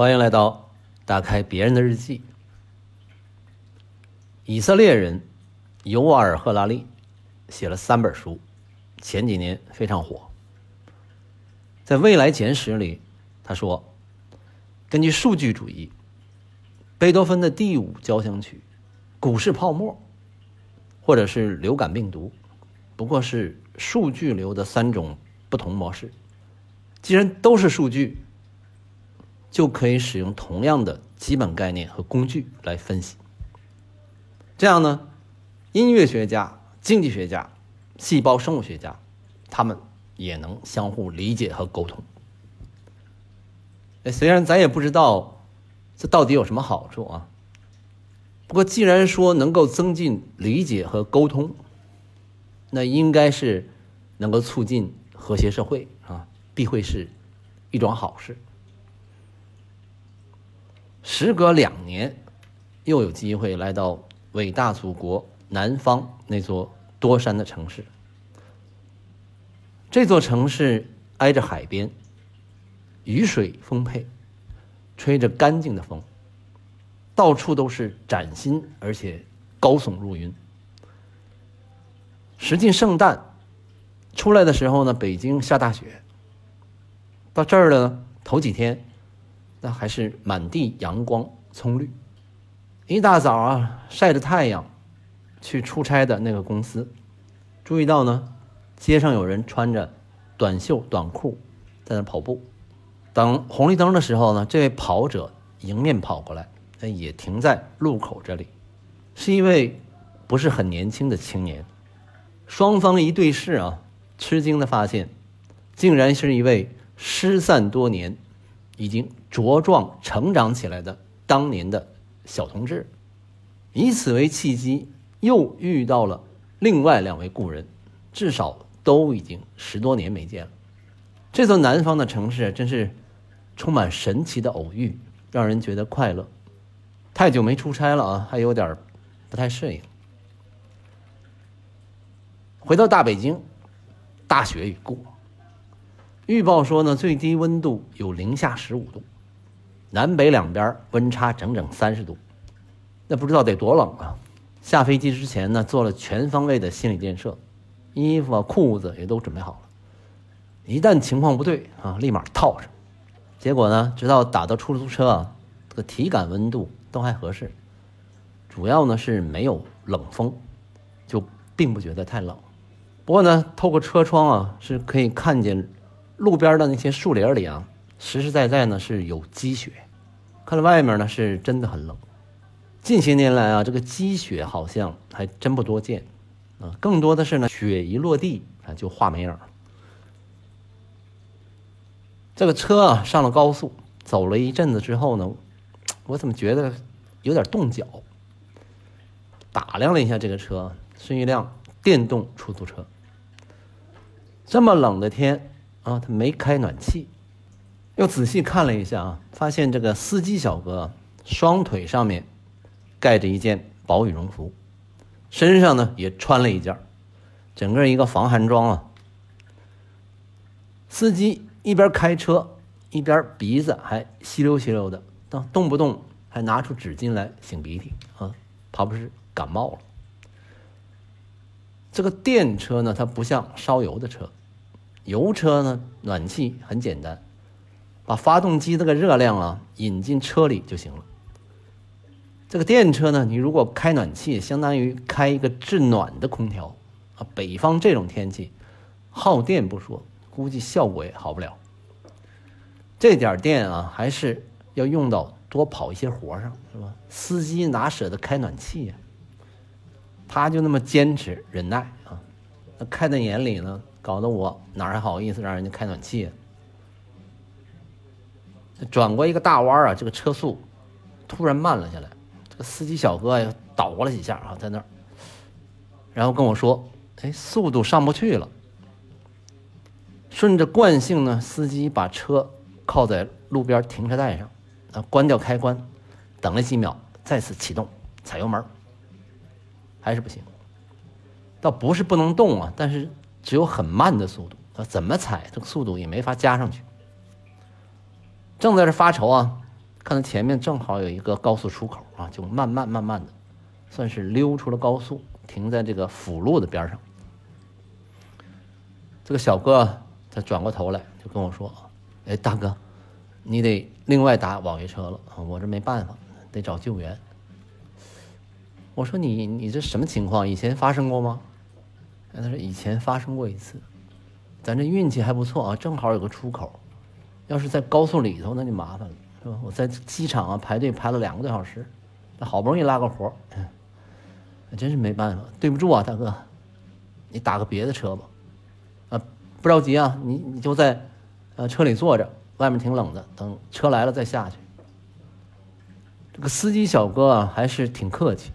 欢迎来到打开别人的日记。以色列人尤瓦尔·赫拉利写了三本书，前几年非常火。在《未来简史》里，他说：“根据数据主义，贝多芬的第五交响曲、股市泡沫，或者是流感病毒，不过是数据流的三种不同模式。既然都是数据。”就可以使用同样的基本概念和工具来分析。这样呢，音乐学家、经济学家、细胞生物学家，他们也能相互理解和沟通。虽然咱也不知道这到底有什么好处啊，不过既然说能够增进理解和沟通，那应该是能够促进和谐社会啊，必会是一桩好事。时隔两年，又有机会来到伟大祖国南方那座多山的城市。这座城市挨着海边，雨水丰沛，吹着干净的风，到处都是崭新而且高耸入云。时近圣诞，出来的时候呢，北京下大雪。到这儿了，头几天。那还是满地阳光葱绿，一大早啊晒着太阳去出差的那个公司，注意到呢，街上有人穿着短袖短裤在那跑步。等红绿灯的时候呢，这位跑者迎面跑过来，那也停在路口这里，是一位不是很年轻的青年。双方一对视啊，吃惊的发现，竟然是一位失散多年。已经茁壮成长起来的当年的小同志，以此为契机，又遇到了另外两位故人，至少都已经十多年没见了。这座南方的城市真是充满神奇的偶遇，让人觉得快乐。太久没出差了啊，还有点不太适应。回到大北京，大雪已过。预报说呢，最低温度有零下十五度，南北两边温差整整三十度，那不知道得多冷啊！下飞机之前呢，做了全方位的心理建设，衣服啊、裤子也都准备好了，一旦情况不对啊，立马套上。结果呢，直到打到出租车啊，这个体感温度都还合适，主要呢是没有冷风，就并不觉得太冷。不过呢，透过车窗啊，是可以看见。路边的那些树林里啊，实实在在呢是有积雪，看到外面呢是真的很冷。近些年来啊，这个积雪好像还真不多见，啊，更多的是呢雪一落地啊就化没影了。这个车啊上了高速，走了一阵子之后呢，我怎么觉得有点冻脚？打量了一下这个车，是一辆电动出租车。这么冷的天。啊，他没开暖气，又仔细看了一下啊，发现这个司机小哥双腿上面盖着一件薄羽绒服，身上呢也穿了一件，整个一个防寒装啊。司机一边开车，一边鼻子还吸溜吸溜的，动动不动还拿出纸巾来擤鼻涕啊，怕不是感冒了。这个电车呢，它不像烧油的车。油车呢，暖气很简单，把发动机这个热量啊引进车里就行了。这个电车呢，你如果开暖气，相当于开一个制暖的空调啊。北方这种天气，耗电不说，估计效果也好不了。这点电啊，还是要用到多跑一些活上，是吧？司机哪舍得开暖气呀？他就那么坚持忍耐啊，那看在眼里呢。搞得我哪还好意思让人家开暖气？转过一个大弯啊，这个车速突然慢了下来。这个司机小哥呀，倒了几下啊，在那儿，然后跟我说：“哎，速度上不去了。”顺着惯性呢，司机把车靠在路边停车带上，啊，关掉开关，等了几秒，再次启动，踩油门，还是不行。倒不是不能动啊，但是。只有很慢的速度，怎么踩这个速度也没法加上去。正在这发愁啊，看到前面正好有一个高速出口啊，就慢慢慢慢的，算是溜出了高速，停在这个辅路的边上。这个小哥他转过头来就跟我说：“哎，大哥，你得另外打网约车了，我这没办法，得找救援。”我说：“你你这什么情况？以前发生过吗？”他说：“以前发生过一次，咱这运气还不错啊，正好有个出口。要是在高速里头，那就麻烦了，是吧？我在机场啊排队排了两个多小时，好不容易拉个活儿，真是没办法。对不住啊，大哥，你打个别的车吧。”啊，不着急啊，你你就在，呃，车里坐着，外面挺冷的，等车来了再下去。这个司机小哥啊，还是挺客气。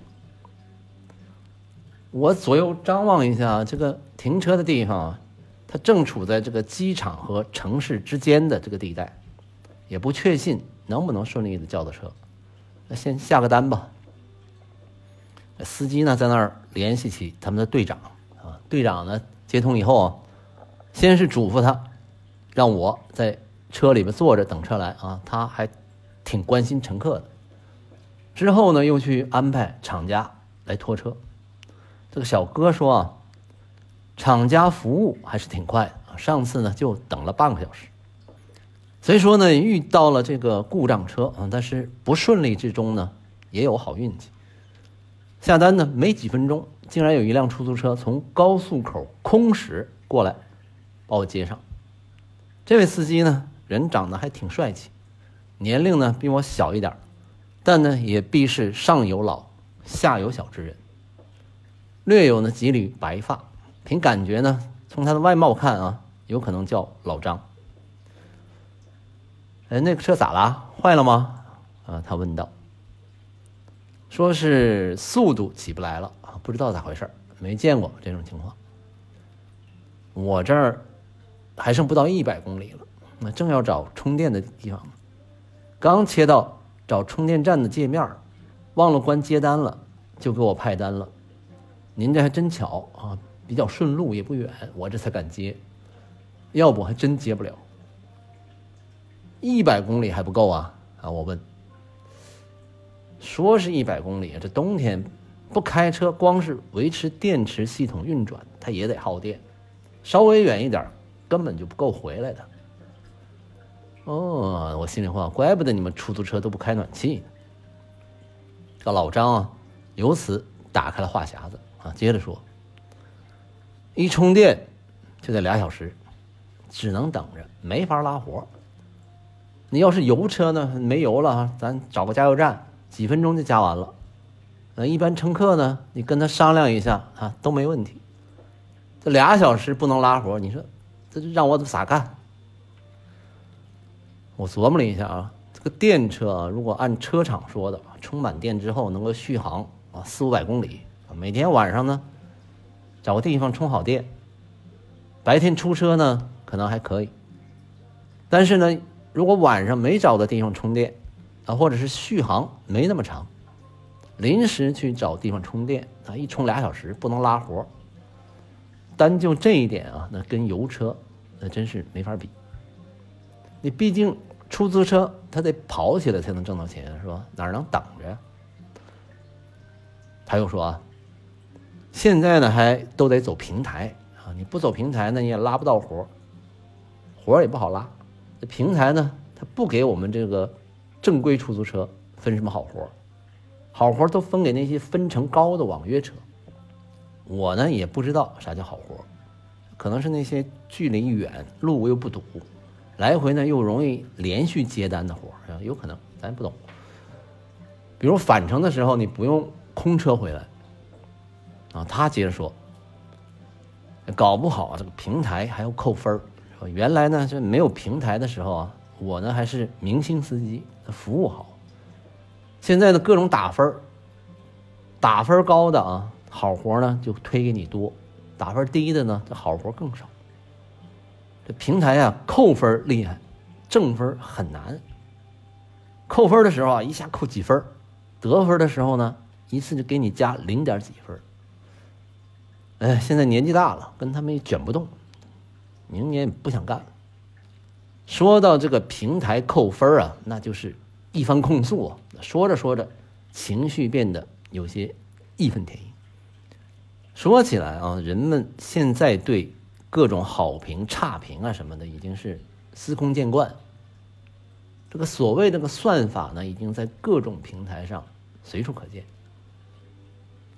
我左右张望一下，这个停车的地方啊，它正处在这个机场和城市之间的这个地带，也不确信能不能顺利的叫到车。那先下个单吧。司机呢，在那儿联系起他们的队长啊，队长呢接通以后啊。先是嘱咐他，让我在车里边坐着等车来啊，他还挺关心乘客的。之后呢，又去安排厂家来拖车。这个小哥说啊，厂家服务还是挺快的，上次呢就等了半个小时。所以说呢，遇到了这个故障车啊，但是不顺利之中呢，也有好运气。下单呢没几分钟，竟然有一辆出租车从高速口空驶过来。把我接上，这位司机呢，人长得还挺帅气，年龄呢比我小一点但呢也必是上有老下有小之人，略有呢几缕白发，凭感觉呢，从他的外貌看啊，有可能叫老张。哎，那个车咋了？坏了吗？啊，他问道。说是速度起不来了啊，不知道咋回事没见过这种情况。我这儿。还剩不到一百公里了，那正要找充电的地方，刚切到找充电站的界面，忘了关接单了，就给我派单了。您这还真巧啊，比较顺路，也不远，我这才敢接，要不还真接不了。一百公里还不够啊？啊，我问。说是一百公里，这冬天不开车，光是维持电池系统运转，它也得耗电，稍微远一点。根本就不够回来的。哦，我心里话，怪不得你们出租车都不开暖气。这老张啊，由此打开了话匣子啊，接着说：一充电就得俩小时，只能等着，没法拉活。你要是油车呢，没油了，咱找个加油站，几分钟就加完了。呃，一般乘客呢，你跟他商量一下啊，都没问题。这俩小时不能拉活，你说？这让我咋干？我琢磨了一下啊，这个电车啊，如果按车厂说的，充满电之后能够续航啊四五百公里，每天晚上呢找个地方充好电，白天出车呢可能还可以。但是呢，如果晚上没找到地方充电啊，或者是续航没那么长，临时去找地方充电啊，一充俩小时不能拉活。单就这一点啊，那跟油车。那真是没法比。你毕竟出租车，它得跑起来才能挣到钱，是吧？哪能等着？他又说啊，现在呢还都得走平台啊，你不走平台呢，你也拉不到活活也不好拉。这平台呢，它不给我们这个正规出租车分什么好活好活都分给那些分成高的网约车。我呢也不知道啥叫好活可能是那些距离远、路又不堵、来回呢又容易连续接单的活，有可能咱不懂。比如返程的时候，你不用空车回来啊。他接着说，搞不好这个平台还要扣分儿。原来呢，这没有平台的时候啊，我呢还是明星司机，服务好。现在呢，各种打分儿，打分高的啊，好活呢就推给你多。打分低的呢，这好活更少。这平台啊，扣分厉害，挣分很难。扣分的时候啊，一下扣几分；得分的时候呢，一次就给你加零点几分。哎，现在年纪大了，跟他们也卷不动，明年不想干了。说到这个平台扣分啊，那就是一番控诉啊，说着说着，情绪变得有些义愤填膺。说起来啊，人们现在对各种好评、差评啊什么的，已经是司空见惯。这个所谓这个算法呢，已经在各种平台上随处可见。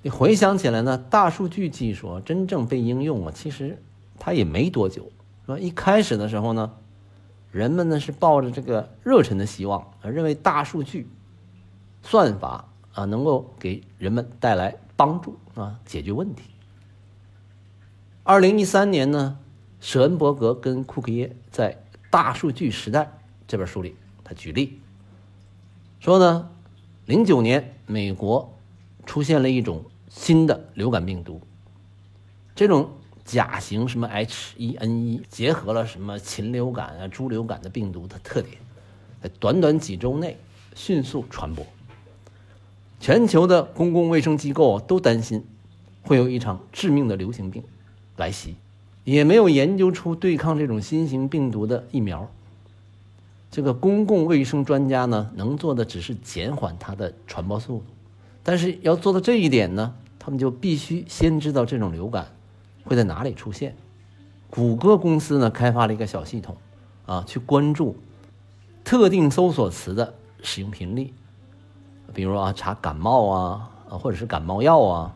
回想起来呢，大数据技术真正被应用啊，其实它也没多久，是吧？一开始的时候呢，人们呢是抱着这个热忱的希望，认为大数据算法啊能够给人们带来帮助啊，解决问题。二零一三年呢，舍恩伯格跟库克耶在《大数据时代》这本书里。他举例说呢，零九年美国出现了一种新的流感病毒，这种甲型什么 H1N1 结合了什么禽流感啊、猪流感的病毒的特点，在短短几周内迅速传播，全球的公共卫生机构都担心会有一场致命的流行病来袭，也没有研究出对抗这种新型病毒的疫苗。这个公共卫生专家呢，能做的只是减缓它的传播速度，但是要做到这一点呢，他们就必须先知道这种流感会在哪里出现。谷歌公司呢，开发了一个小系统，啊，去关注特定搜索词的使用频率，比如啊，查感冒啊，或者是感冒药啊，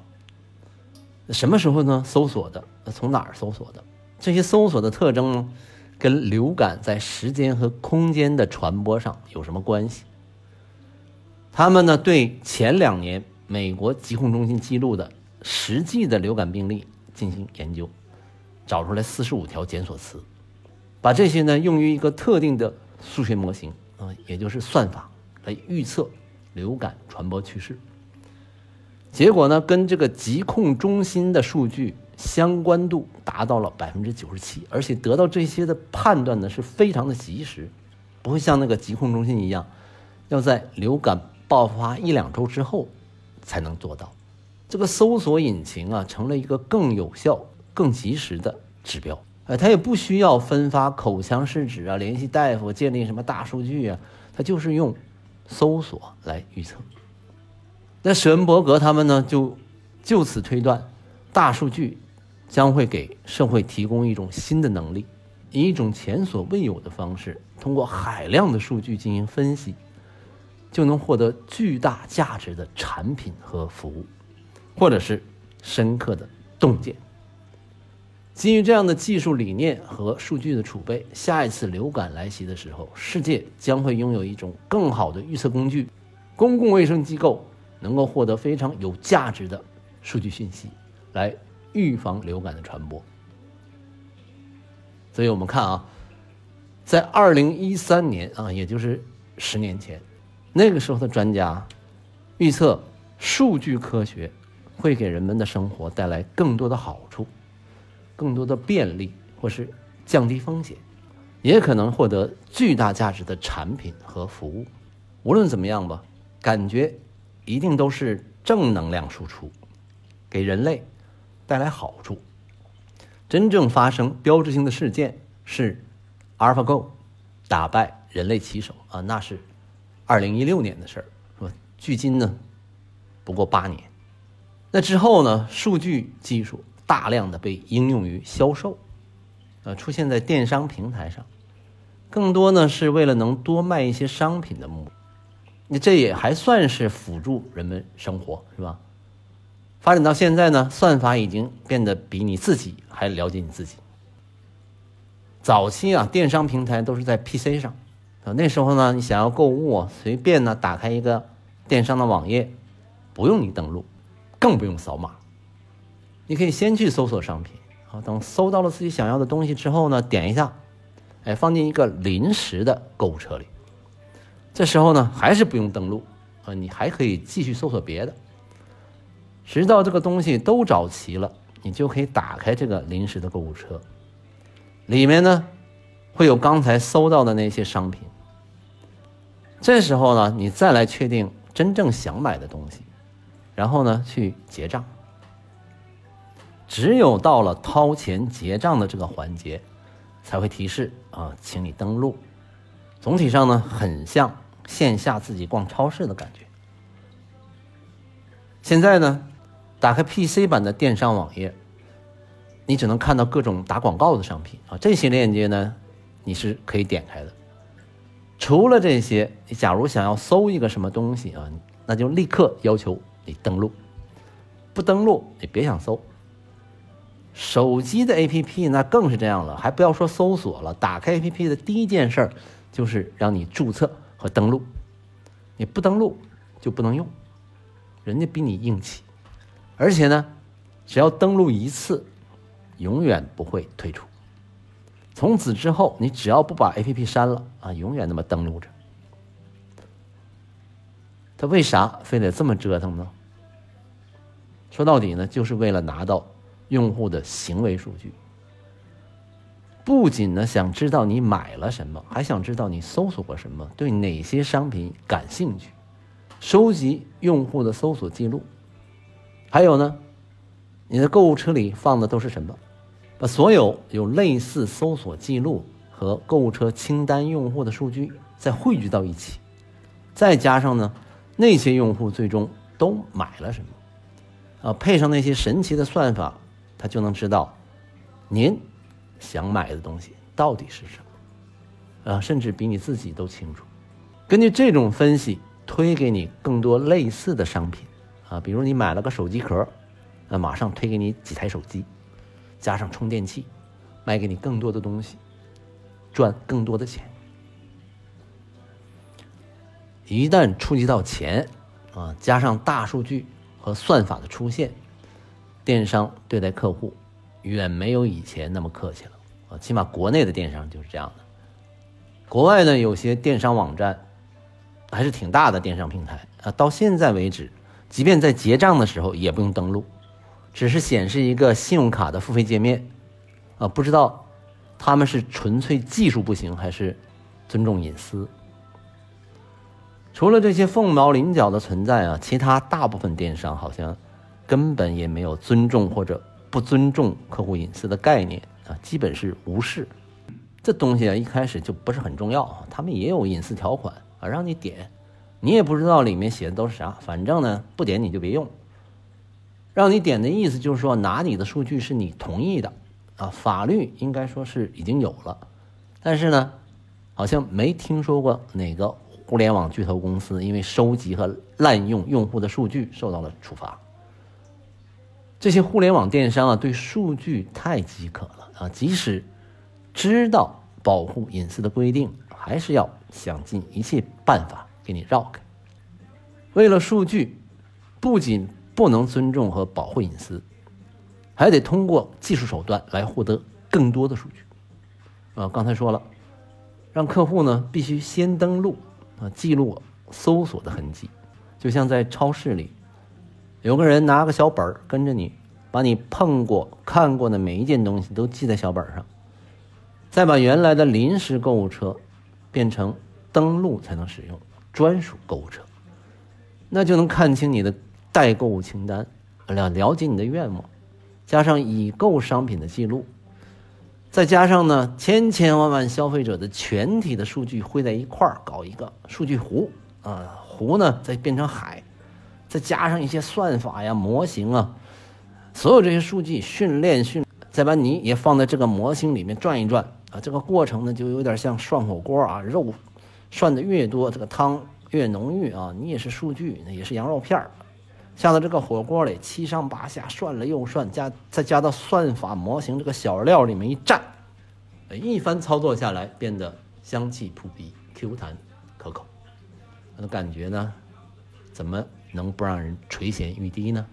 什么时候呢？搜索的，从哪儿搜索的？这些搜索的特征呢？跟流感在时间和空间的传播上有什么关系？他们呢对前两年美国疾控中心记录的实际的流感病例进行研究，找出来四十五条检索词，把这些呢用于一个特定的数学模型啊，也就是算法来预测流感传播趋势。结果呢跟这个疾控中心的数据。相关度达到了百分之九十七，而且得到这些的判断呢是非常的及时，不会像那个疾控中心一样，要在流感爆发一两周之后才能做到。这个搜索引擎啊，成了一个更有效、更及时的指标。哎，它也不需要分发口腔试纸啊，联系大夫，建立什么大数据啊，它就是用搜索来预测。那史恩伯格他们呢，就就此推断大数据。将会给社会提供一种新的能力，以一种前所未有的方式，通过海量的数据进行分析，就能获得巨大价值的产品和服务，或者是深刻的洞见。基于这样的技术理念和数据的储备，下一次流感来袭的时候，世界将会拥有一种更好的预测工具，公共卫生机构能够获得非常有价值的数据信息，来。预防流感的传播，所以我们看啊，在二零一三年啊，也就是十年前，那个时候的专家预测，数据科学会给人们的生活带来更多的好处，更多的便利，或是降低风险，也可能获得巨大价值的产品和服务。无论怎么样吧，感觉一定都是正能量输出，给人类。带来好处。真正发生标志性的事件是，AlphaGo 打败人类棋手啊，那是二零一六年的事儿，是吧？距今呢不过八年。那之后呢，数据技术大量的被应用于销售，呃，出现在电商平台上，更多呢是为了能多卖一些商品的目的。那这也还算是辅助人们生活，是吧？发展到现在呢，算法已经变得比你自己还了解你自己。早期啊，电商平台都是在 PC 上，啊，那时候呢，你想要购物，随便呢打开一个电商的网页，不用你登录，更不用扫码，你可以先去搜索商品，好，等搜到了自己想要的东西之后呢，点一下，哎，放进一个临时的购物车里。这时候呢，还是不用登录，啊，你还可以继续搜索别的。直到这个东西都找齐了，你就可以打开这个临时的购物车，里面呢会有刚才搜到的那些商品。这时候呢，你再来确定真正想买的东西，然后呢去结账。只有到了掏钱结账的这个环节，才会提示啊，请你登录。总体上呢，很像线下自己逛超市的感觉。现在呢，打开 PC 版的电商网页，你只能看到各种打广告的商品啊，这些链接呢，你是可以点开的。除了这些，你假如想要搜一个什么东西啊，那就立刻要求你登录，不登录你别想搜。手机的 APP 那更是这样了，还不要说搜索了，打开 APP 的第一件事儿就是让你注册和登录，你不登录就不能用，人家比你硬气，而且呢，只要登录一次，永远不会退出，从此之后你只要不把 APP 删了啊，永远那么登录着。他为啥非得这么折腾呢？说到底呢，就是为了拿到。用户的行为数据，不仅呢想知道你买了什么，还想知道你搜索过什么，对哪些商品感兴趣，收集用户的搜索记录，还有呢，你的购物车里放的都是什么？把所有有类似搜索记录和购物车清单用户的数据再汇聚到一起，再加上呢那些用户最终都买了什么，啊，配上那些神奇的算法。他就能知道，您想买的东西到底是什么，啊，甚至比你自己都清楚。根据这种分析，推给你更多类似的商品，啊，比如你买了个手机壳，啊马上推给你几台手机，加上充电器，卖给你更多的东西，赚更多的钱。一旦触及到钱，啊，加上大数据和算法的出现。电商对待客户远没有以前那么客气了啊，起码国内的电商就是这样的。国外呢，有些电商网站还是挺大的电商平台啊，到现在为止，即便在结账的时候也不用登录，只是显示一个信用卡的付费界面啊。不知道他们是纯粹技术不行，还是尊重隐私？除了这些凤毛麟角的存在啊，其他大部分电商好像。根本也没有尊重或者不尊重客户隐私的概念啊，基本是无视。这东西啊，一开始就不是很重要。他们也有隐私条款啊，让你点，你也不知道里面写的都是啥，反正呢，不点你就别用。让你点的意思就是说，拿你的数据是你同意的啊。法律应该说是已经有了，但是呢，好像没听说过哪个互联网巨头公司因为收集和滥用用户的数据受到了处罚。这些互联网电商啊，对数据太饥渴了啊！即使知道保护隐私的规定，还是要想尽一切办法给你绕开。为了数据，不仅不能尊重和保护隐私，还得通过技术手段来获得更多的数据。啊，刚才说了，让客户呢必须先登录啊，记录搜索的痕迹，就像在超市里。有个人拿个小本儿跟着你，把你碰过、看过的每一件东西都记在小本上，再把原来的临时购物车变成登录才能使用专属购物车，那就能看清你的代购物清单，了了解你的愿望，加上已购商品的记录，再加上呢千千万万消费者的全体的数据汇在一块儿，搞一个数据湖啊，湖呢再变成海。再加上一些算法呀、模型啊，所有这些数据训练训，再把你也放在这个模型里面转一转啊，这个过程呢就有点像涮火锅啊，肉涮的越多，这个汤越浓郁啊。你也是数据，那也是羊肉片儿，下到这个火锅里，七上八下涮了又涮，加再加到算法模型这个小料里面一蘸，一番操作下来，变得香气扑鼻、Q 弹可口，那感觉呢，怎么？能不让人垂涎欲滴呢？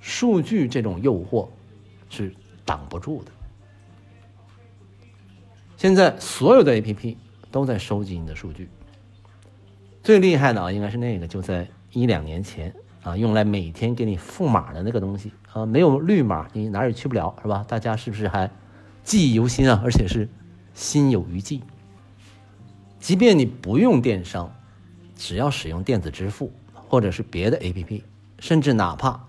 数据这种诱惑是挡不住的。现在所有的 APP 都在收集你的数据，最厉害的啊，应该是那个就在一两年前啊，用来每天给你赋码的那个东西啊，没有绿码你哪儿也去不了，是吧？大家是不是还记忆犹新啊？而且是心有余悸。即便你不用电商，只要使用电子支付。或者是别的 APP，甚至哪怕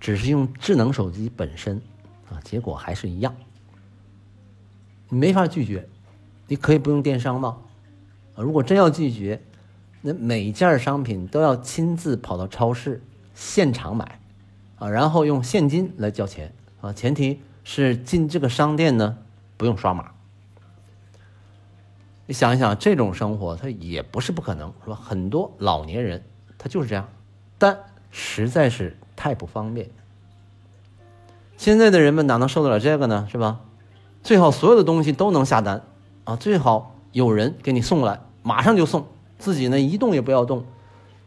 只是用智能手机本身，啊，结果还是一样。你没法拒绝，你可以不用电商吗？如果真要拒绝，那每件商品都要亲自跑到超市现场买，啊，然后用现金来交钱啊，前提是进这个商店呢不用刷码。你想一想，这种生活它也不是不可能，是吧？很多老年人他就是这样，但实在是太不方便。现在的人们哪能受得了这个呢？是吧？最好所有的东西都能下单啊，最好有人给你送来，马上就送，自己呢一动也不要动，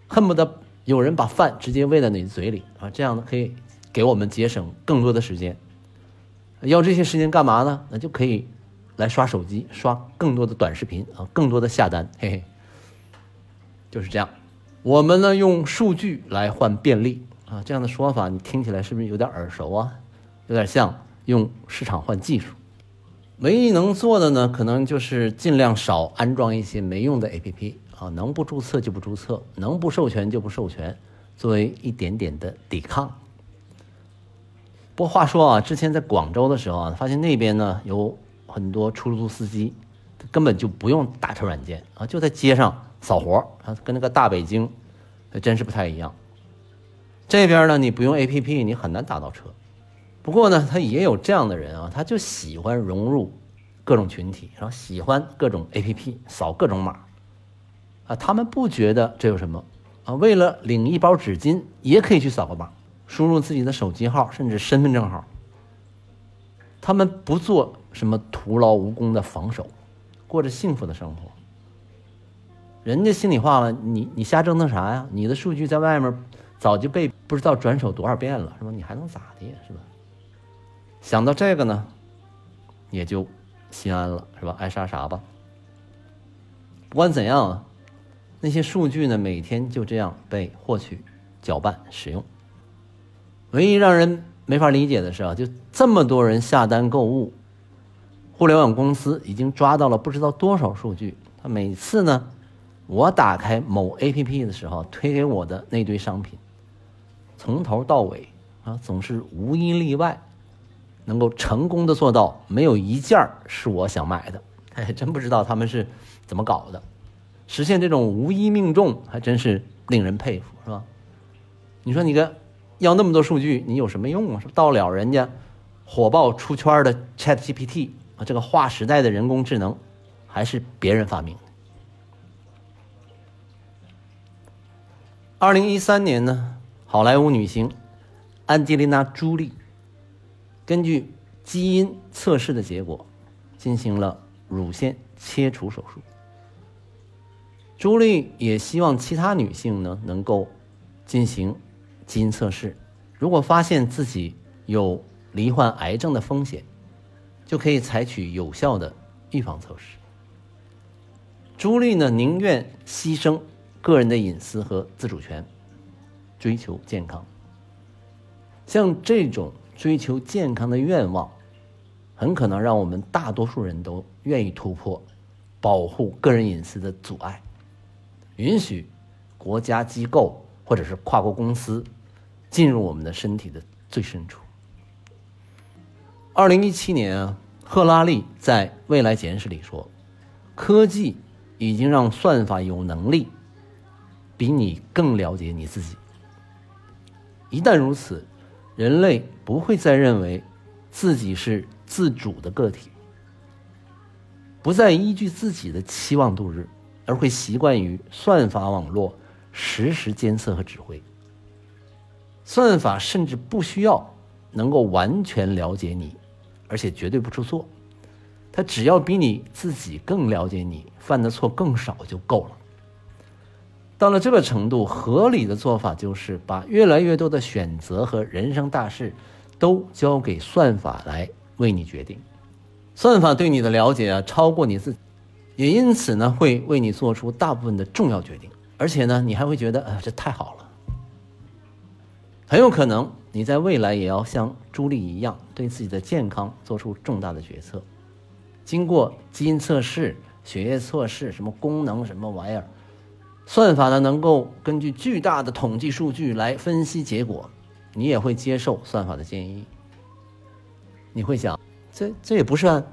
恨不得有人把饭直接喂在你嘴里啊，这样呢可以给我们节省更多的时间。要这些时间干嘛呢？那就可以来刷手机，刷更多的短视频啊，更多的下单，嘿嘿，就是这样。我们呢用数据来换便利啊，这样的说法你听起来是不是有点耳熟啊？有点像用市场换技术，唯一能做的呢，可能就是尽量少安装一些没用的 APP 啊，能不注册就不注册，能不授权就不授权，作为一点点的抵抗。不过话说啊，之前在广州的时候啊，发现那边呢有很多出租司机，根本就不用打车软件啊，就在街上扫活啊，跟那个大北京还真是不太一样。这边呢，你不用 APP，你很难打到车。不过呢，他也有这样的人啊，他就喜欢融入各种群体，然后喜欢各种 A P P 扫各种码，他们不觉得这有什么啊？为了领一包纸巾，也可以去扫个码，输入自己的手机号甚至身份证号。他们不做什么徒劳无功的防守，过着幸福的生活。人家心里话了，你你瞎折腾啥呀？你的数据在外面早就被不知道转手多少遍了，是吧？你还能咋的呀？是吧？想到这个呢，也就心安了，是吧？爱啥啥吧。不管怎样，那些数据呢，每天就这样被获取、搅拌、使用。唯一让人没法理解的是啊，就这么多人下单购物，互联网公司已经抓到了不知道多少数据。他每次呢，我打开某 APP 的时候，推给我的那堆商品，从头到尾啊，总是无一例外。能够成功的做到没有一件是我想买的，哎真不知道他们是怎么搞的，实现这种无一命中，还真是令人佩服，是吧？你说你个要那么多数据，你有什么用啊？是到了人家火爆出圈的 Chat GPT 啊，这个划时代的人工智能，还是别人发明的？二零一三年呢，好莱坞女星安吉丽娜·朱莉。根据基因测试的结果，进行了乳腺切除手术。朱莉也希望其他女性呢能够进行基因测试，如果发现自己有罹患癌症的风险，就可以采取有效的预防措施。朱莉呢宁愿牺牲个人的隐私和自主权，追求健康。像这种。追求健康的愿望，很可能让我们大多数人都愿意突破保护个人隐私的阻碍，允许国家机构或者是跨国公司进入我们的身体的最深处。二零一七年啊，赫拉利在《未来简史》里说：“科技已经让算法有能力比你更了解你自己。一旦如此。”人类不会再认为自己是自主的个体，不再依据自己的期望度日，而会习惯于算法网络实时监测和指挥。算法甚至不需要能够完全了解你，而且绝对不出错，它只要比你自己更了解你，犯的错更少就够了。到了这个程度，合理的做法就是把越来越多的选择和人生大事，都交给算法来为你决定。算法对你的了解啊，超过你自己，也因此呢，会为你做出大部分的重要决定。而且呢，你还会觉得，啊，这太好了。很有可能你在未来也要像朱莉一样，对自己的健康做出重大的决策，经过基因测试、血液测试，什么功能什么玩意儿。算法呢，能够根据巨大的统计数据来分析结果，你也会接受算法的建议。你会想，这这也不是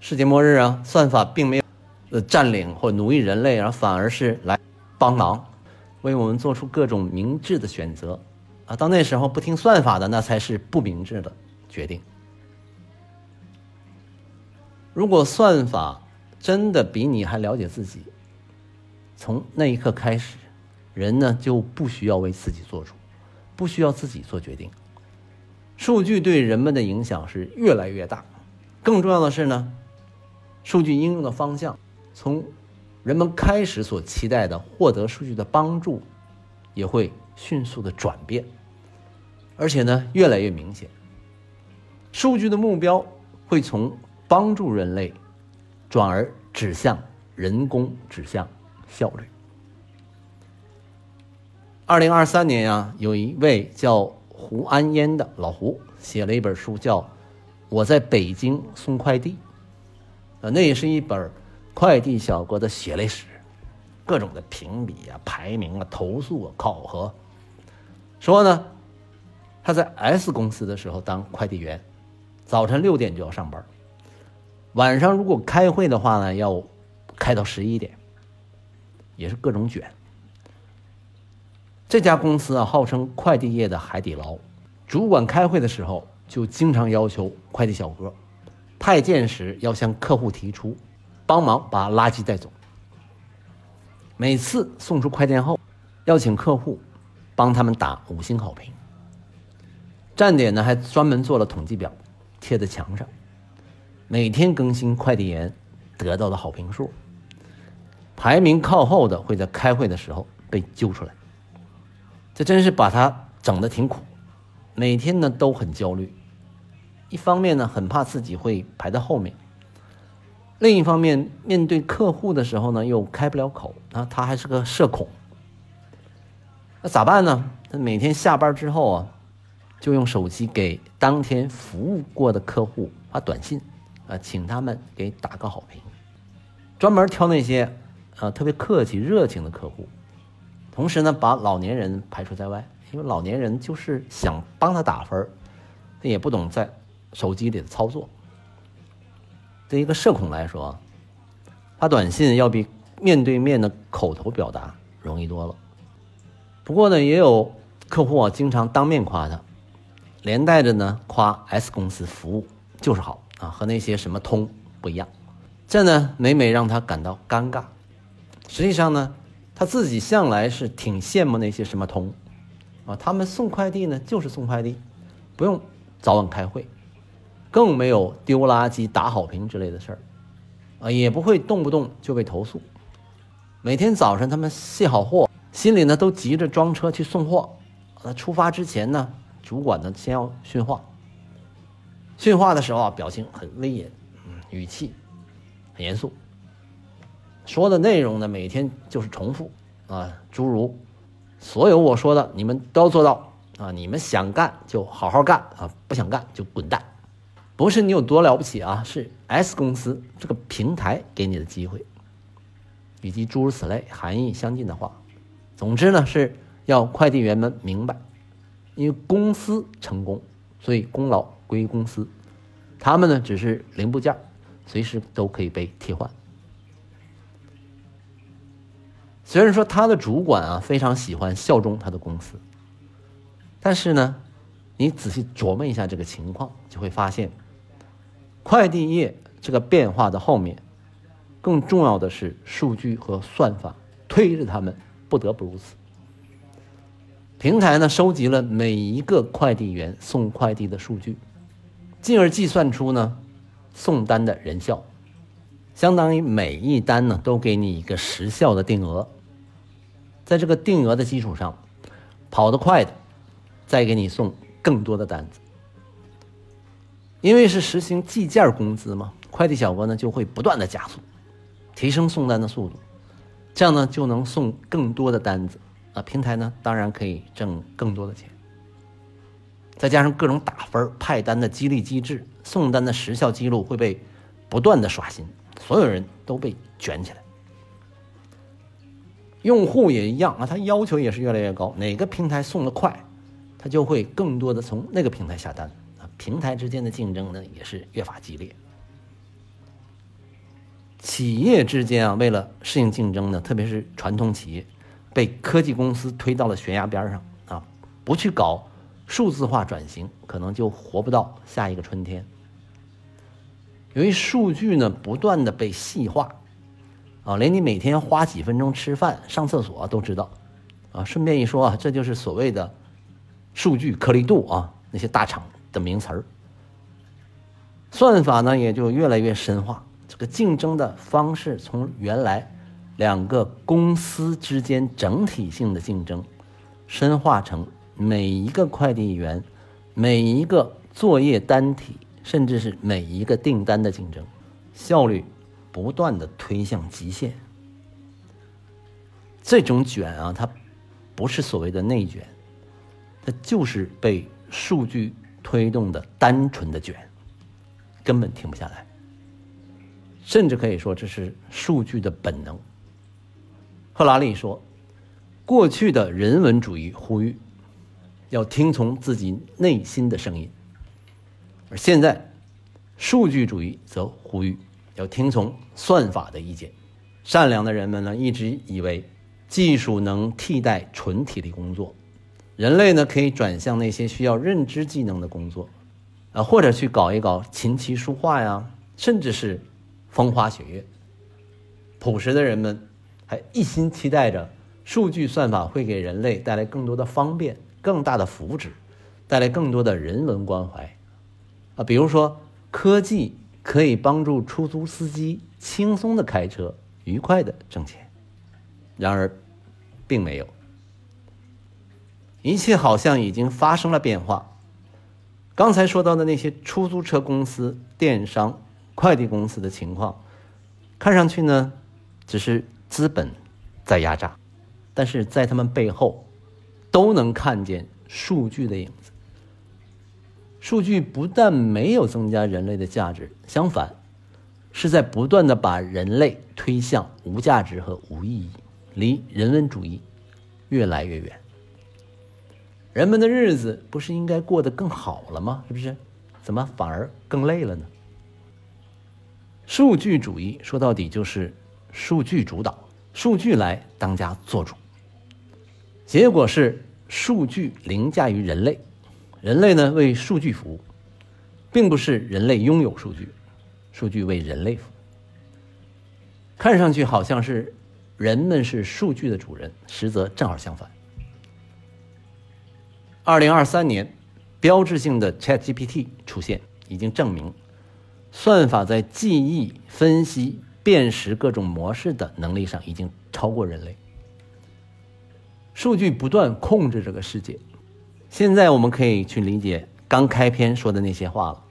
世界末日啊，算法并没有呃占领或奴役人类，然后反而是来帮忙，为我们做出各种明智的选择啊。到那时候不听算法的，那才是不明智的决定。如果算法真的比你还了解自己，从那一刻开始，人呢就不需要为自己做主，不需要自己做决定。数据对人们的影响是越来越大，更重要的是呢，数据应用的方向从人们开始所期待的获得数据的帮助，也会迅速的转变，而且呢越来越明显。数据的目标会从帮助人类，转而指向人工，指向效率。二零二三年呀，有一位叫。胡安烟的老胡写了一本书，叫《我在北京送快递》，啊，那也是一本快递小哥的血泪史，各种的评比啊、排名啊、投诉啊、考核。说呢，他在 S 公司的时候当快递员，早晨六点就要上班，晚上如果开会的话呢，要开到十一点，也是各种卷。这家公司啊，号称快递业的海底捞。主管开会的时候，就经常要求快递小哥派件时要向客户提出帮忙把垃圾带走。每次送出快件后，要请客户帮他们打五星好评。站点呢，还专门做了统计表，贴在墙上，每天更新快递员得到的好评数。排名靠后的会在开会的时候被揪出来。这真是把他整的挺苦，每天呢都很焦虑。一方面呢很怕自己会排在后面，另一方面面对客户的时候呢又开不了口啊，他还是个社恐。那咋办呢？他每天下班之后啊，就用手机给当天服务过的客户发短信，啊，请他们给打个好评，专门挑那些啊特别客气热情的客户。同时呢，把老年人排除在外，因为老年人就是想帮他打分他也不懂在手机里的操作。对一个社恐来说，发短信要比面对面的口头表达容易多了。不过呢，也有客户啊，经常当面夸他，连带着呢夸 S 公司服务就是好啊，和那些什么通不一样。这呢，每每让他感到尴尬。实际上呢。他自己向来是挺羡慕那些什么通，啊，他们送快递呢就是送快递，不用早晚开会，更没有丢垃圾、打好评之类的事儿，啊，也不会动不动就被投诉。每天早上他们卸好货，心里呢都急着装车去送货。那出发之前呢，主管呢先要训话，训话的时候啊，表情很威严，嗯，语气很严肃。说的内容呢，每天就是重复啊，诸如所有我说的，你们都要做到啊，你们想干就好好干啊，不想干就滚蛋。不是你有多了不起啊，是 S 公司这个平台给你的机会，以及诸如此类含义相近的话。总之呢，是要快递员们明白，因为公司成功，所以功劳归公司，他们呢只是零部件，随时都可以被替换。虽然说他的主管啊非常喜欢效忠他的公司，但是呢，你仔细琢磨一下这个情况，就会发现，快递业这个变化的后面，更重要的是数据和算法推着他们不得不如此。平台呢收集了每一个快递员送快递的数据，进而计算出呢送单的人效，相当于每一单呢都给你一个时效的定额。在这个定额的基础上，跑得快的，再给你送更多的单子。因为是实行计件工资嘛，快递小哥呢就会不断的加速，提升送单的速度，这样呢就能送更多的单子啊。平台呢当然可以挣更多的钱。再加上各种打分派单的激励机制，送单的时效记录会被不断的刷新，所有人都被卷起来。用户也一样啊，他要求也是越来越高。哪个平台送的快，他就会更多的从那个平台下单。平台之间的竞争呢，也是越发激烈。企业之间啊，为了适应竞争呢，特别是传统企业，被科技公司推到了悬崖边上啊！不去搞数字化转型，可能就活不到下一个春天。由于数据呢不断的被细化，啊，连你每天花几分钟吃饭、上厕所都知道，啊，顺便一说啊，这就是所谓的数据颗粒度啊，那些大厂的名词儿。算法呢也就越来越深化，这个竞争的方式从原来两个公司之间整体性的竞争，深化成每一个快递员、每一个作业单体，甚至是每一个订单的竞争，效率不断的推向极限。这种卷啊，它不是所谓的内卷，它就是被数据推动的单纯的卷。根本停不下来，甚至可以说这是数据的本能。赫拉利说：“过去的人文主义呼吁要听从自己内心的声音，而现在数据主义则呼吁要听从算法的意见。善良的人们呢，一直以为技术能替代纯体力工作，人类呢可以转向那些需要认知技能的工作。”啊，或者去搞一搞琴棋书画呀，甚至是风花雪月。朴实的人们还一心期待着数据算法会给人类带来更多的方便、更大的福祉，带来更多的人文关怀。啊，比如说科技可以帮助出租司机轻松的开车、愉快的挣钱。然而，并没有，一切好像已经发生了变化。刚才说到的那些出租车公司、电商、快递公司的情况，看上去呢，只是资本在压榨，但是在他们背后，都能看见数据的影子。数据不但没有增加人类的价值，相反，是在不断的把人类推向无价值和无意义，离人文主义越来越远。人们的日子不是应该过得更好了吗？是不是？怎么反而更累了呢？数据主义说到底就是数据主导，数据来当家做主。结果是数据凌驾于人类，人类呢为数据服务，并不是人类拥有数据，数据为人类服务。看上去好像是人们是数据的主人，实则正好相反。二零二三年，标志性的 ChatGPT 出现，已经证明，算法在记忆、分析、辨识各种模式的能力上已经超过人类。数据不断控制这个世界。现在我们可以去理解刚开篇说的那些话了。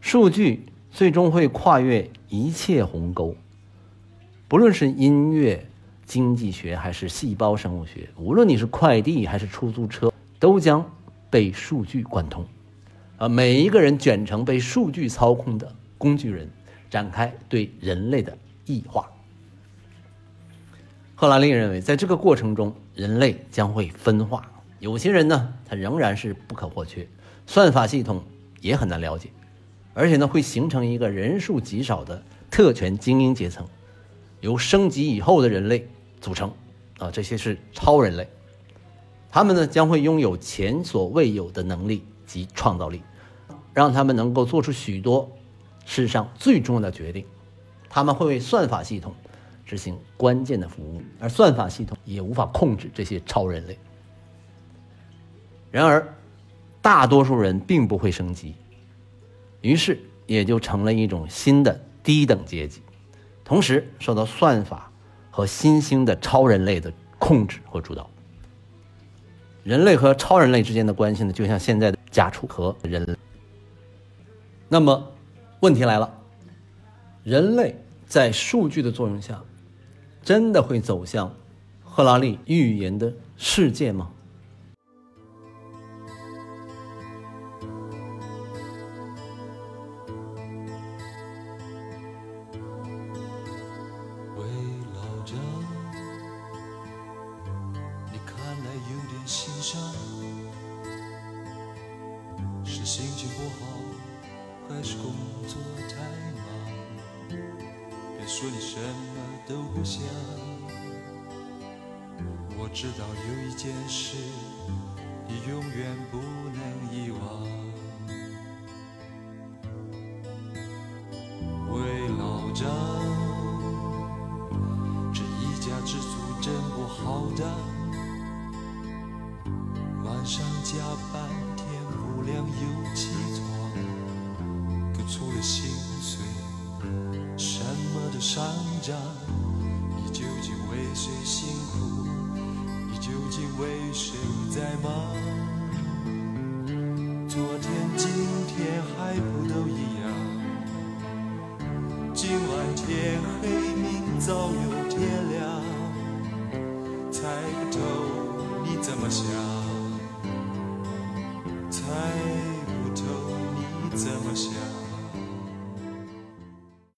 数据最终会跨越一切鸿沟，不论是音乐、经济学还是细胞生物学，无论你是快递还是出租车。都将被数据贯通，啊，每一个人卷成被数据操控的工具人，展开对人类的异化。赫拉利认为，在这个过程中，人类将会分化。有些人呢，他仍然是不可或缺，算法系统也很难了解，而且呢，会形成一个人数极少的特权精英阶层，由升级以后的人类组成。啊，这些是超人类。他们呢将会拥有前所未有的能力及创造力，让他们能够做出许多世上最重要的决定。他们会为算法系统执行关键的服务，而算法系统也无法控制这些超人类。然而，大多数人并不会升级，于是也就成了一种新的低等阶级，同时受到算法和新兴的超人类的控制和主导。人类和超人类之间的关系呢，就像现在的家畜和人类。那么，问题来了：人类在数据的作用下，真的会走向赫拉利预言的世界吗？心情不好还是工作太忙别说你什么都不想。我知道有一件事你永远不能遗忘